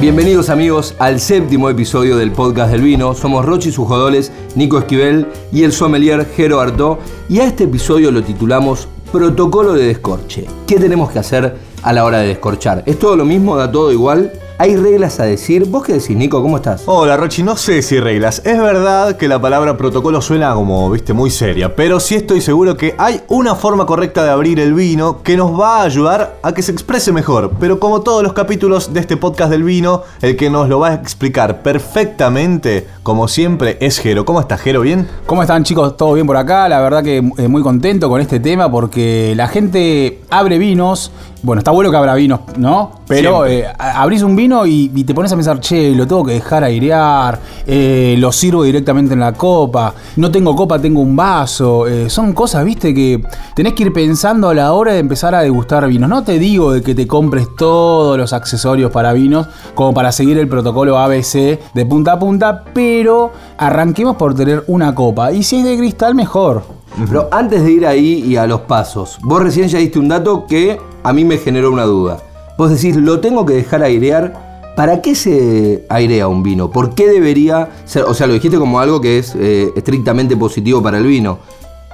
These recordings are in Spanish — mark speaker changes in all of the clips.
Speaker 1: Bienvenidos amigos al séptimo episodio del podcast del vino. Somos Rochi Sujodoles, Nico Esquivel y el sommelier Jero Artó. Y a este episodio lo titulamos Protocolo de descorche. ¿Qué tenemos que hacer a la hora de descorchar? ¿Es todo lo mismo? ¿Da todo igual? ¿Hay reglas a decir? ¿Vos qué decís, Nico? ¿Cómo estás?
Speaker 2: Hola, Rochi, no sé si reglas. Es verdad que la palabra protocolo suena como, viste, muy seria, pero sí estoy seguro que hay una forma correcta de abrir el vino que nos va a ayudar a que se exprese mejor. Pero como todos los capítulos de este podcast del vino, el que nos lo va a explicar perfectamente, como siempre, es Jero. ¿Cómo estás, Jero? ¿Bien?
Speaker 3: ¿Cómo están chicos? ¿Todo bien por acá? La verdad que eh, muy contento con este tema porque la gente abre vinos. Bueno, está bueno que abra vinos, ¿no? Pero eh, abrís un vino y, y te pones a pensar, che, lo tengo que dejar airear, eh, lo sirvo directamente en la copa, no tengo copa, tengo un vaso. eh, son cosas, viste, que tenés que ir pensando a la hora de empezar a degustar vinos. No te digo de que te compres todos los accesorios para vinos como para seguir el protocolo ABC de punta a punta, pero arranquemos por tener una copa. Y si es de cristal, mejor.
Speaker 1: Pero antes de ir ahí y a los pasos, vos recién ya diste un dato que a mí me generó una duda. Vos decís, lo tengo que dejar airear. ¿Para qué se airea un vino? ¿Por qué debería ser? O sea, lo dijiste como algo que es eh, estrictamente positivo para el vino.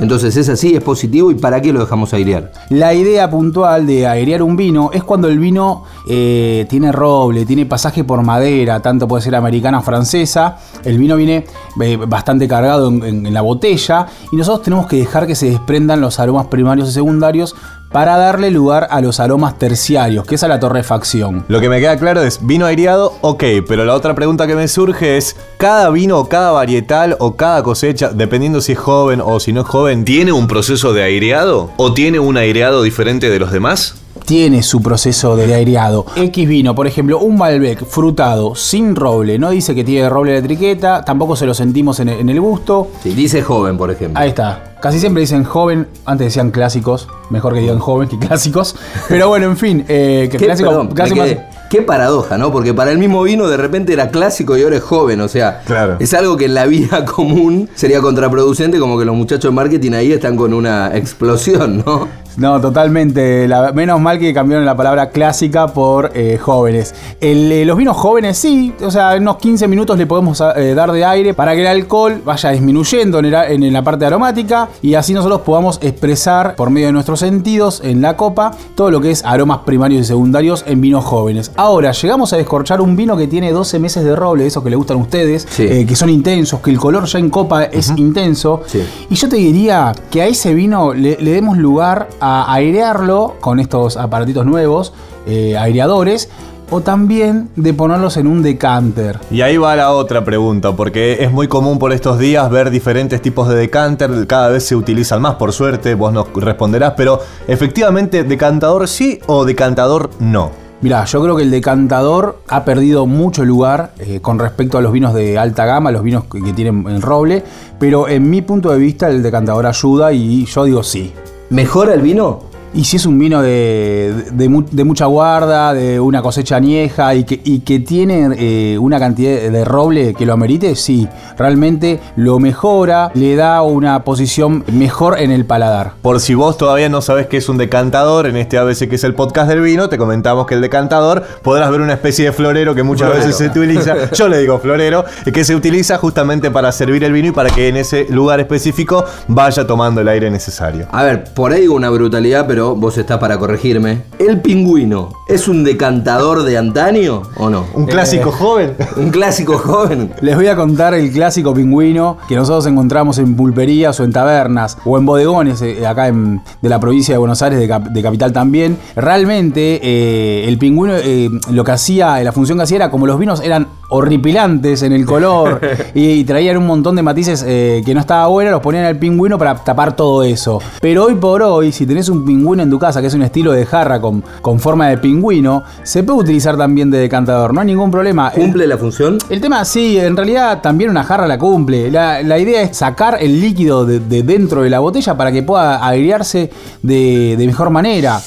Speaker 1: Entonces, ¿es así? ¿Es positivo? ¿Y para qué lo dejamos airear?
Speaker 3: La idea puntual de airear un vino es cuando el vino eh, tiene roble, tiene pasaje por madera, tanto puede ser americana o francesa. El vino viene eh, bastante cargado en, la botella y nosotros tenemos que dejar que se desprendan los aromas primarios y secundarios para darle lugar a los aromas terciarios, que es a la torrefacción.
Speaker 2: Lo que me queda claro es, vino aireado, ok, pero la otra pregunta que me surge es, ¿cada vino o cada varietal o cada cosecha, dependiendo si es joven o si no es joven,
Speaker 4: ¿Tiene un proceso de aireado? ¿O tiene un aireado diferente de los demás?
Speaker 3: tiene su proceso de aireado. X vino, por ejemplo, un Malbec frutado sin roble, no dice que tiene roble la etiqueta, tampoco se lo sentimos en el, en el gusto.
Speaker 1: Sí, dice joven, por ejemplo.
Speaker 3: Ahí está. Casi siempre dicen joven, antes decían clásicos, mejor que digan joven que clásicos. Pero bueno, en fin, eh, que
Speaker 1: Qué,
Speaker 3: clásico,
Speaker 1: perdón, me
Speaker 3: clásico
Speaker 1: quedé.
Speaker 3: más-
Speaker 1: Qué paradoja, ¿no? Porque para el mismo vino de repente era clásico y ahora es joven, o sea,
Speaker 2: Claro.
Speaker 1: es algo que en la vida común sería contraproducente, como que los muchachos de marketing ahí están con una explosión, ¿no?
Speaker 3: No, totalmente. La- menos mal que cambiaron la palabra clásica por eh, jóvenes. El, eh, los vinos jóvenes sí, o sea, en unos 15 minutos le podemos eh, dar de aire para que el alcohol vaya disminuyendo en, el a- en la parte aromática y así nosotros podamos expresar por medio de nuestros sentidos en la copa todo lo que es aromas primarios y secundarios en vinos jóvenes. Ahora, llegamos a descorchar un vino que tiene 12 meses de roble, esos que le gustan a ustedes,
Speaker 1: Sí.
Speaker 3: que son intensos, que el color ya en copa es intenso.
Speaker 1: Sí.
Speaker 3: Y yo te diría que a ese vino le, le demos lugar a airearlo con estos aparatitos nuevos, eh, aireadores, o también de ponerlos en un decanter.
Speaker 2: Y ahí va la otra pregunta, porque es muy común por estos días ver diferentes tipos de decanter, cada vez se utilizan más, por suerte, vos nos responderás, pero efectivamente, decantador sí o decantador no.
Speaker 3: Mirá, yo creo que el decantador ha perdido mucho lugar eh, con respecto a los vinos de alta gama, los vinos que, que tienen el roble, pero en mi punto de vista el decantador ayuda y yo digo sí.
Speaker 1: ¿Mejora el vino?
Speaker 3: Y si es un vino de, de mu- de mucha guarda, de una cosecha añeja y que, y que tiene eh, una cantidad de roble que lo amerite, sí, realmente lo mejora, le da una posición mejor en el paladar.
Speaker 2: Por si vos todavía no sabes qué es un decantador, en este ABC que es el podcast del vino, te comentamos que el decantador podrás ver una especie de florero que muchas
Speaker 1: Florero.
Speaker 2: veces se utiliza, yo le digo florero, que se utiliza justamente para servir el vino y para que en ese lugar específico vaya tomando el aire necesario.
Speaker 1: A ver, por ahí digo una brutalidad, pero vos estás para corregirme. ¿El pingüino es un decantador de antaño o no?
Speaker 2: Un clásico joven.
Speaker 1: ¿Un clásico joven?
Speaker 3: Les voy a contar el clásico pingüino que nosotros encontramos en pulperías o en tabernas o en bodegones eh, acá en- de la provincia de Buenos Aires, de, cap- de capital también. Realmente eh, el pingüino eh, lo que hacía, la función que hacía era como los vinos eran horripilantes en el color y, y traían un montón de matices eh, que no estaba bueno, los ponían al pingüino para tapar todo eso. Pero hoy por hoy, si tenés un pingüino en tu casa, que es un estilo de jarra con, con forma de pingüino, se puede utilizar también de decantador, no hay ningún problema. El-
Speaker 1: ¿Cumple la función?
Speaker 3: el tema, sí, en realidad también una jarra la cumple. La, la idea es sacar el líquido de, de dentro de la botella para que pueda airearse de, de mejor manera.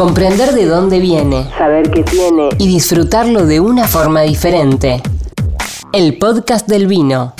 Speaker 5: Comprender de dónde viene, saber qué tiene y disfrutarlo de una forma diferente. El podcast del vino.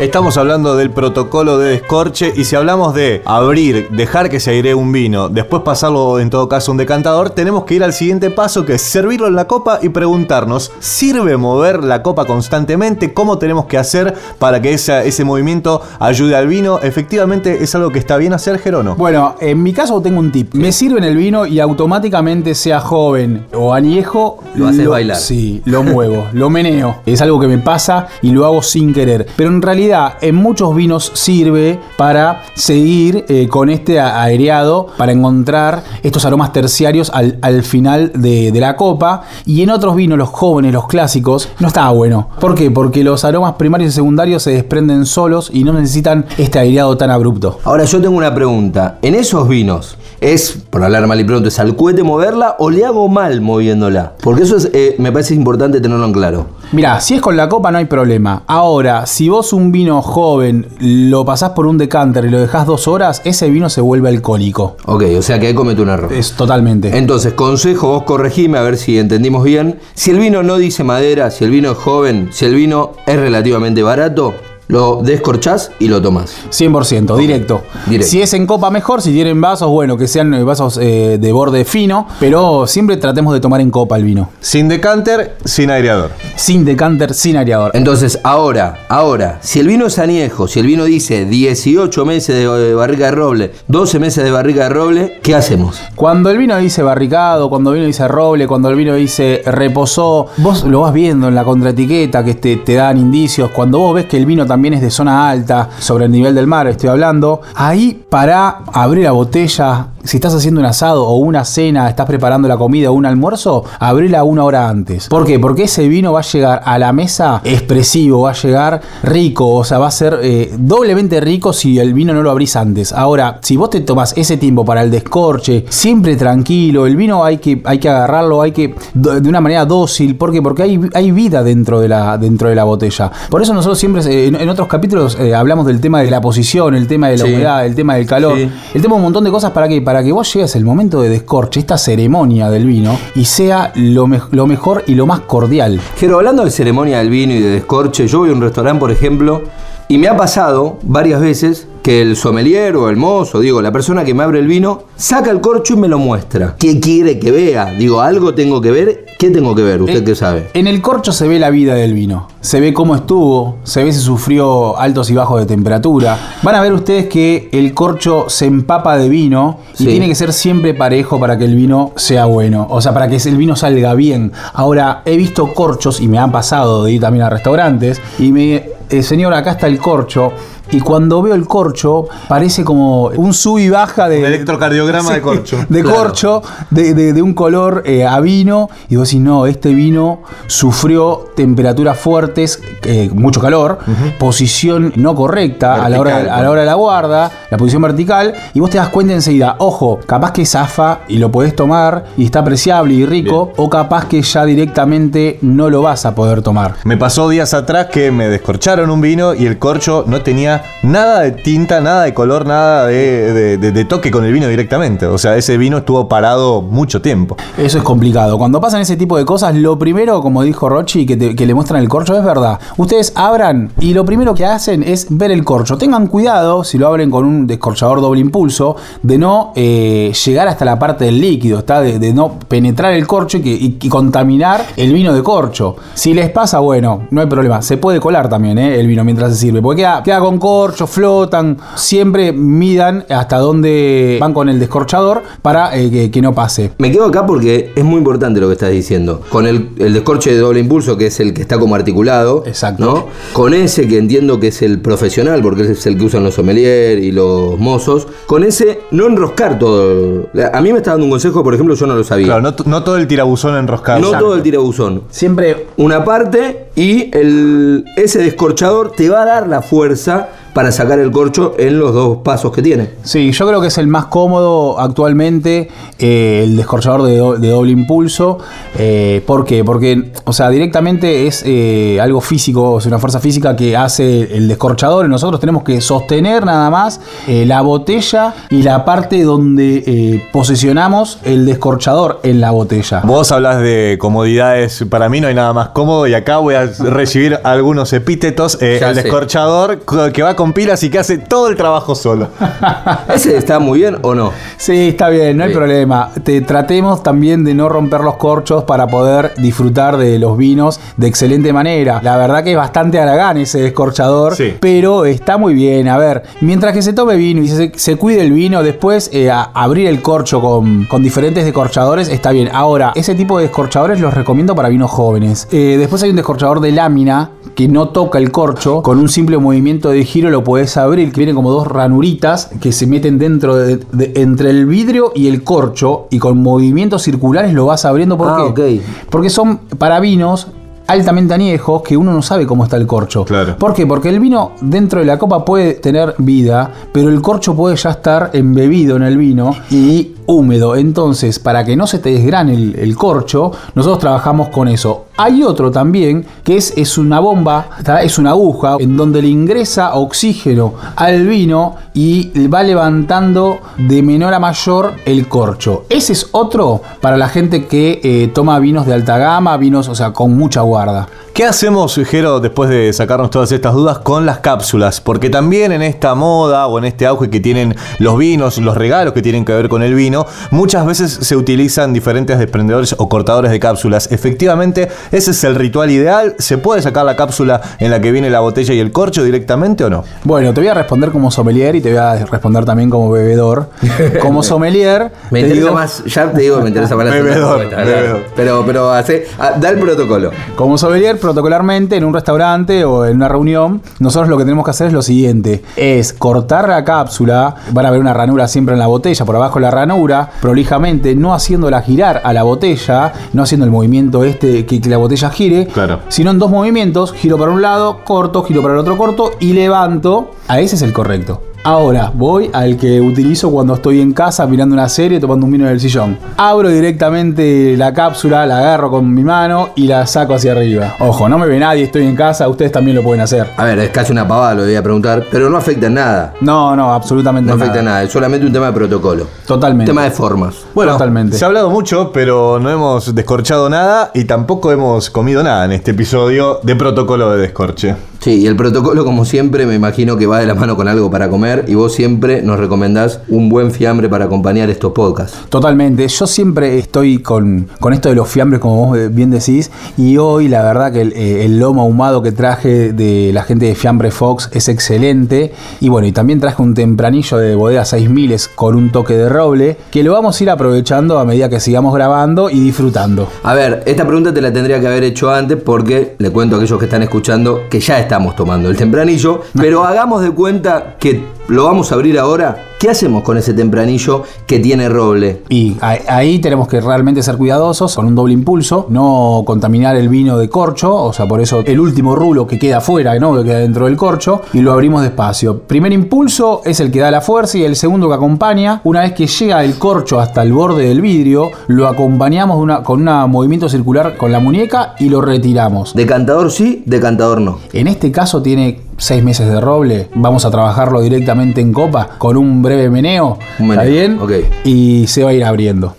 Speaker 2: Estamos hablando del protocolo de descorche y si hablamos de abrir, dejar que se airee un vino, después pasarlo en todo caso a un decantador, tenemos que ir al siguiente paso que es servirlo en la copa y preguntarnos, ¿sirve mover la copa constantemente? ¿Cómo tenemos que hacer para que esa- ese movimiento ayude al vino? Efectivamente es algo que está bien hacer, Gerono.
Speaker 3: Bueno, en mi caso tengo un tip. Me sirven el vino y automáticamente sea joven o añejo.
Speaker 1: Lo haces bailar.
Speaker 3: Sí, lo muevo, lo meneo. Es algo que me pasa y lo hago sin querer. Pero en realidad en muchos vinos sirve para seguir eh, con este aireado, para encontrar estos aromas terciarios al, al final de, la copa. Y en otros vinos, los jóvenes, los clásicos, no está bueno. ¿Por qué? Porque los aromas primarios y secundarios se desprenden solos y no necesitan este aireado tan abrupto.
Speaker 1: Ahora yo tengo una pregunta. En esos vinos, ¿es, por hablar mal y pronto, es al cohete moverla o le hago mal moviéndola? Porque eso es, eh, me parece importante tenerlo en claro.
Speaker 3: Mirá, si es con la copa no hay problema. Ahora, si vos un vino joven lo pasás por un decanter y lo dejás dos horas, ese vino se vuelve alcohólico.
Speaker 1: Ok, o sea que ahí comete un error.
Speaker 3: Es totalmente.
Speaker 1: Entonces, consejo, vos corregime a ver si entendimos bien. Si el vino no dice madera, si el vino es joven, si el vino es relativamente barato, lo descorchás y lo tomás.
Speaker 3: 100%, directo.
Speaker 1: Directo.
Speaker 3: Si es en copa mejor, si tienen vasos, bueno, que sean eh, vasos eh, de borde fino, pero siempre tratemos de tomar en copa el vino.
Speaker 2: Sin decanter, sin aireador.
Speaker 3: Sin decanter, sin aireador.
Speaker 1: Entonces, ahora, ahora, si el vino es añejo, si el vino dice 18 meses de barrica de roble, 12 meses de barrica de roble, ¿qué hacemos?
Speaker 3: Cuando el vino dice barricado, cuando el vino dice roble, cuando el vino dice reposó, vos lo vas viendo en la contraetiqueta que te, te dan indicios. Cuando vos ves que el vino también es de zona alta, sobre el nivel del mar, estoy hablando, ahí para abrir la botella, si estás haciendo un asado o una cena, estás preparando la comida o un almuerzo, abrila una hora antes. ¿Por qué? Porque ese vino va a llegar a la mesa expresivo, va a llegar rico, o sea, va a ser eh, doblemente rico si el vino no lo abrís antes. Ahora, si vos te tomas ese tiempo para el descorche, siempre tranquilo, el vino hay que, hay que agarrarlo, hay que de una manera dócil, ¿por qué? Porque hay, hay vida dentro de, la, dentro de la botella. Por eso nosotros siempre eh, en, en otros capítulos eh, hablamos del tema de la posición, el tema de la
Speaker 1: Sí.
Speaker 3: humedad, el tema del calor,
Speaker 1: Sí.
Speaker 3: el tema de un montón de cosas para que para que vos llegues el momento de descorche, esta ceremonia del vino y sea lo, lo mejor y lo más cordial.
Speaker 1: Jero, hablando de ceremonia del vino y de descorche, yo voy a un restaurante, por ejemplo, y me ha pasado varias veces que el sommelier o el mozo, digo, la persona que me abre el vino, saca el corcho y me lo muestra. ¿Qué quiere que vea? Digo, algo tengo que ver. ¿Qué tengo que ver? ¿Usted
Speaker 3: Eh,
Speaker 1: qué sabe?
Speaker 3: En el corcho se ve la vida del vino. Se ve cómo estuvo, se ve si sufrió altos y bajos de temperatura. Van a ver ustedes que el corcho se empapa de vino y
Speaker 1: Sí.
Speaker 3: tiene que ser siempre parejo para que el vino sea bueno. O sea, para que el vino salga bien. Ahora, he visto corchos y me han pasado de ir también a restaurantes y me... eh, señor, acá está el corcho. Y cuando veo el corcho, parece como un sub y baja de.
Speaker 2: Un electrocardiograma de corcho.
Speaker 3: De
Speaker 1: Claro.
Speaker 3: corcho, de, de- de un color eh, a vino. Y vos decís, no, este vino sufrió temperaturas fuertes, eh, mucho calor, posición no correcta a la, hora, a la hora de la guarda, la posición vertical. Y vos te das cuenta enseguida, ojo, capaz que zafa y lo podés tomar y está apreciable y rico, o capaz que ya directamente no lo vas a poder tomar.
Speaker 2: Me pasó días atrás que me descorcharon un vino y el corcho no tenía nada de tinta, nada de color, nada de, toque con el vino directamente. O sea, ese vino estuvo parado mucho tiempo.
Speaker 3: Eso es complicado. Cuando pasan ese tipo de cosas, lo primero, como dijo Rochi, que, le muestran el corcho, es verdad. Ustedes abran y lo primero que hacen es ver el corcho. Tengan cuidado, si lo abren con un descorchador doble impulso, de no eh, llegar hasta la parte del líquido, ¿está? De, no penetrar el corcho y, que- contaminar el vino de corcho. Si les pasa, bueno, no hay problema. Se puede colar también ¿eh? el vino mientras se sirve, porque queda, queda con corcho, flotan. Siempre midan hasta dónde van con el descorchador para eh, que- que no pase.
Speaker 1: Me quedo acá porque es muy importante lo que estás diciendo. Con el, el descorche de doble impulso, que es el que está como articulado.
Speaker 3: Exacto.
Speaker 1: ¿no? Con ese que entiendo que es el profesional, porque es el que usan los sommelier y los mozos. Con ese, no enroscar todo. A mí me está dando un consejo, por ejemplo, yo no lo sabía.
Speaker 2: Claro, no todo el tirabuzón enroscado.
Speaker 1: no todo el tirabuzón.
Speaker 3: Siempre
Speaker 1: Una parte y el, ese descorchador te va a dar la fuerza para sacar el corcho en los dos pasos que tiene.
Speaker 3: Sí, yo creo que es el más cómodo actualmente eh, el descorchador de, do- de doble impulso. Eh, ¿Por qué? Porque, o sea, directamente es eh, algo físico, es una fuerza física que hace el descorchador y nosotros tenemos que sostener nada más eh, la botella y la parte donde eh, posicionamos el descorchador en la botella.
Speaker 2: Vos hablas de comodidades, para mí no hay nada más cómodo y acá voy a recibir algunos epítetos. Eh, el
Speaker 1: sé.
Speaker 2: descorchador co- que va con pilas y que hace todo el trabajo solo.
Speaker 1: ¿Ese está muy bien o no?
Speaker 3: Sí, está bien, no hay
Speaker 1: Bien.
Speaker 3: problema. Te, tratemos también de no romper los corchos para poder disfrutar de los vinos de excelente manera. La verdad que es bastante aragán ese descorchador,
Speaker 2: Sí.
Speaker 3: pero está muy bien. A ver, mientras que se tome vino y se, se cuide el vino, después eh, a- abrir el corcho con, con diferentes descorchadores está bien. Ahora, ese tipo de descorchadores los recomiendo para vinos jóvenes. Eh, después hay un descorchador de lámina que no toca el corcho, con un simple movimiento de giro lo puedes abrir, que vienen como dos ranuritas que se meten dentro de, de- entre el vidrio y el corcho y con movimientos circulares lo vas abriendo. ¿Por
Speaker 1: Ah,
Speaker 3: qué? Porque son para vinos altamente añejos que uno no sabe cómo está el corcho.
Speaker 2: Claro.
Speaker 3: ¿Por qué? Porque el vino dentro de la copa puede tener vida, pero el corcho puede ya estar embebido en el vino y húmedo. Entonces, para que no se te desgrane el, corcho, nosotros trabajamos con eso. Hay otro también que es, es una bomba, es una aguja en donde le ingresa oxígeno al vino y va levantando de menor a mayor el corcho. Ese es otro para la gente que eh, toma vinos de alta gama, vinos, o sea, con mucha guarda.
Speaker 2: ¿Qué hacemos, Jero, después de sacarnos todas estas dudas con las cápsulas? Porque también en esta moda o en este auge que tienen los vinos, los regalos que tienen que ver con el vino, muchas veces se utilizan diferentes desprendedores o cortadores de cápsulas. Efectivamente, ese es el ritual ideal. ¿Se puede sacar la cápsula en la que viene la botella y el corcho directamente o no?
Speaker 3: Bueno, te voy a responder como sommelier y te voy a responder también como bebedor. Como sommelier,
Speaker 1: Me interesa
Speaker 3: digo-
Speaker 1: más, ya te digo que me interesa más la
Speaker 2: Bebedor,
Speaker 1: respuesta, claro.
Speaker 2: bebedor.
Speaker 1: Pero, pero hace, ah, da el protocolo.
Speaker 3: Como sommelier, protocolarmente, en un restaurante o en una reunión, nosotros lo que tenemos que hacer es lo siguiente: es cortar la cápsula, van a ver una ranura siempre en la botella, por abajo de la ranura, prolijamente, no haciéndola girar a la botella, no haciendo el movimiento este que, que la botella gire,
Speaker 2: Claro.
Speaker 3: sino en dos movimientos, giro para un lado, corto, giro para el otro corto y levanto. A ese es el correcto. Ahora voy al que utilizo cuando estoy en casa mirando una serie, tomando un vino en el sillón. Abro directamente la cápsula, la agarro con mi mano y la saco hacia arriba. Ojo, no me ve nadie, estoy en casa, ustedes también lo pueden hacer.
Speaker 1: A ver, es casi una pavada, lo voy a preguntar, pero no afecta en nada.
Speaker 3: No, no, absolutamente
Speaker 1: No
Speaker 3: nada.
Speaker 1: afecta en nada, es solamente un tema de protocolo.
Speaker 3: Totalmente.
Speaker 1: Tema de formas.
Speaker 2: Bueno,
Speaker 3: Totalmente.
Speaker 2: se ha hablado mucho, pero no hemos descorchado nada y tampoco hemos comido nada en este episodio de protocolo de descorche.
Speaker 1: Sí, y el protocolo, como siempre, me imagino que va de la mano con algo para comer y vos siempre nos recomendás un buen fiambre para acompañar estos podcasts.
Speaker 3: Totalmente. Yo siempre estoy con, con esto de los fiambres, como vos bien decís, y hoy la verdad que el, eh, el lomo ahumado que traje de la gente de Fiambre Fox es excelente. Y bueno, y también traje un tempranillo de bodega 6000 con un toque de roble, que lo vamos a ir aprovechando a medida que sigamos grabando y disfrutando.
Speaker 1: A ver, esta pregunta te la tendría que haber hecho antes porque le cuento a aquellos que están escuchando que ya estamos tomando el tempranillo, pero hagamos de cuenta que lo vamos a abrir ahora. ¿Qué hacemos con ese tempranillo que tiene roble?
Speaker 3: Y ahí- tenemos que realmente ser cuidadosos con un doble impulso, no contaminar el vino de corcho, o sea, por eso el último rulo que queda afuera, ¿no? que queda dentro del corcho, y lo abrimos despacio. Primer impulso es el que da la fuerza y el segundo que acompaña. Una vez que llega el corcho hasta el borde del vidrio, lo acompañamos una- con un movimiento circular con la muñeca y lo retiramos.
Speaker 1: Decantador sí, decantador no.
Speaker 3: En este caso tiene seis meses de roble. Vamos a trabajarlo directamente en copa con un breve meneo.
Speaker 1: Un
Speaker 3: ¿Está bien?
Speaker 1: ok.
Speaker 3: Y se va a ir abriendo.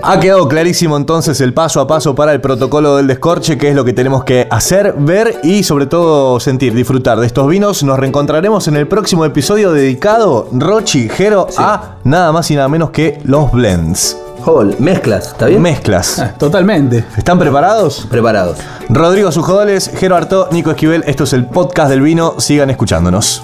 Speaker 2: Ha quedado clarísimo entonces el paso a paso para el protocolo del descorche, que es lo que tenemos que hacer, ver y sobre todo sentir, disfrutar de estos vinos. Nos reencontraremos en el próximo episodio dedicado, Rochi, Jero, a nada más y nada menos que los blends.
Speaker 1: Mezclas, ¿está bien?
Speaker 2: Mezclas.
Speaker 3: Totalmente.
Speaker 2: ¿Están preparados?
Speaker 1: Preparados.
Speaker 2: Rodrigo Sujodoles, Jero Artó, Nico Esquivel, esto es el podcast del vino, sigan escuchándonos.